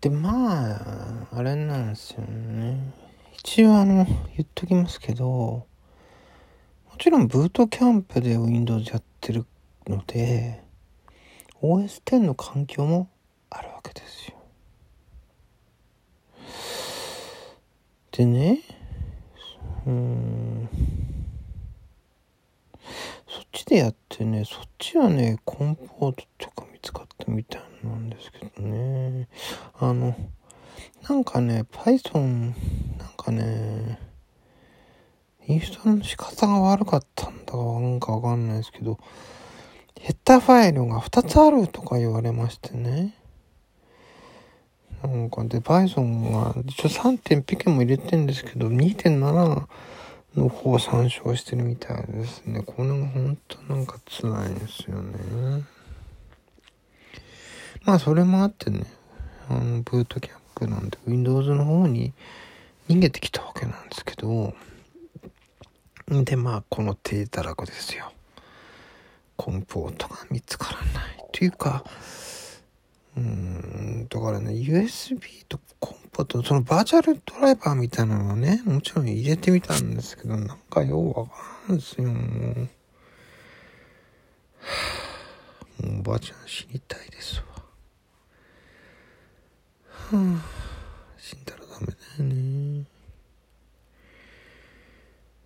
で、まあ、あれなんですよね。一応あの、言っときますけど、もちろんブートキャンプで Windows やってるので、OS10 の環境もあるわけですよ。でね、うん、そっちでやってね、そっちはね、コンポートとか見つかみたいなんですけどね。あの、なんかね、Python、なんかね、インストールの仕方が悪かったんだかなんかわかんないですけど、ヘッダーファイルが2つあるとか言われましてね。なんかで、Python が一応 3. ピケも入れてんですけど、2.7の方を参照してるみたいですね。これが本当なんか辛いですよね。まあそれもあってね、あの、ブートキャンプなんで Windows の方に逃げてきたわけなんですけど、で、まあこの低たらくですよ。コンポートが見つからない。というか、うーん、だからね、USB とコンポート、そのバーチャルドライバーみたいなのはね、もちろん入れてみたんですけど、なんかようわからんですよ、もう。もうおばあちゃん死にたいですわ。あ、死んだらダメだよね。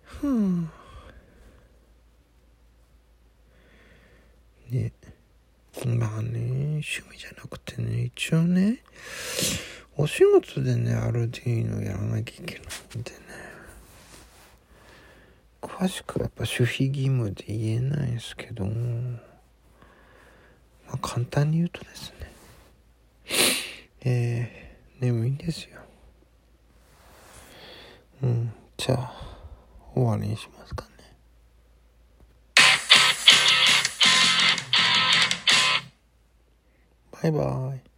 はあ。ね。まあね、趣味じゃなくてね、一応ね、お仕事でね、アルディーノやらなきゃいけないんでね、詳しくはやっぱ守秘義務で言えないですけど、まあ簡単に言うとですね、えー、眠いんですよ。うん、じゃあ、終わりにしますかね。バイバイ。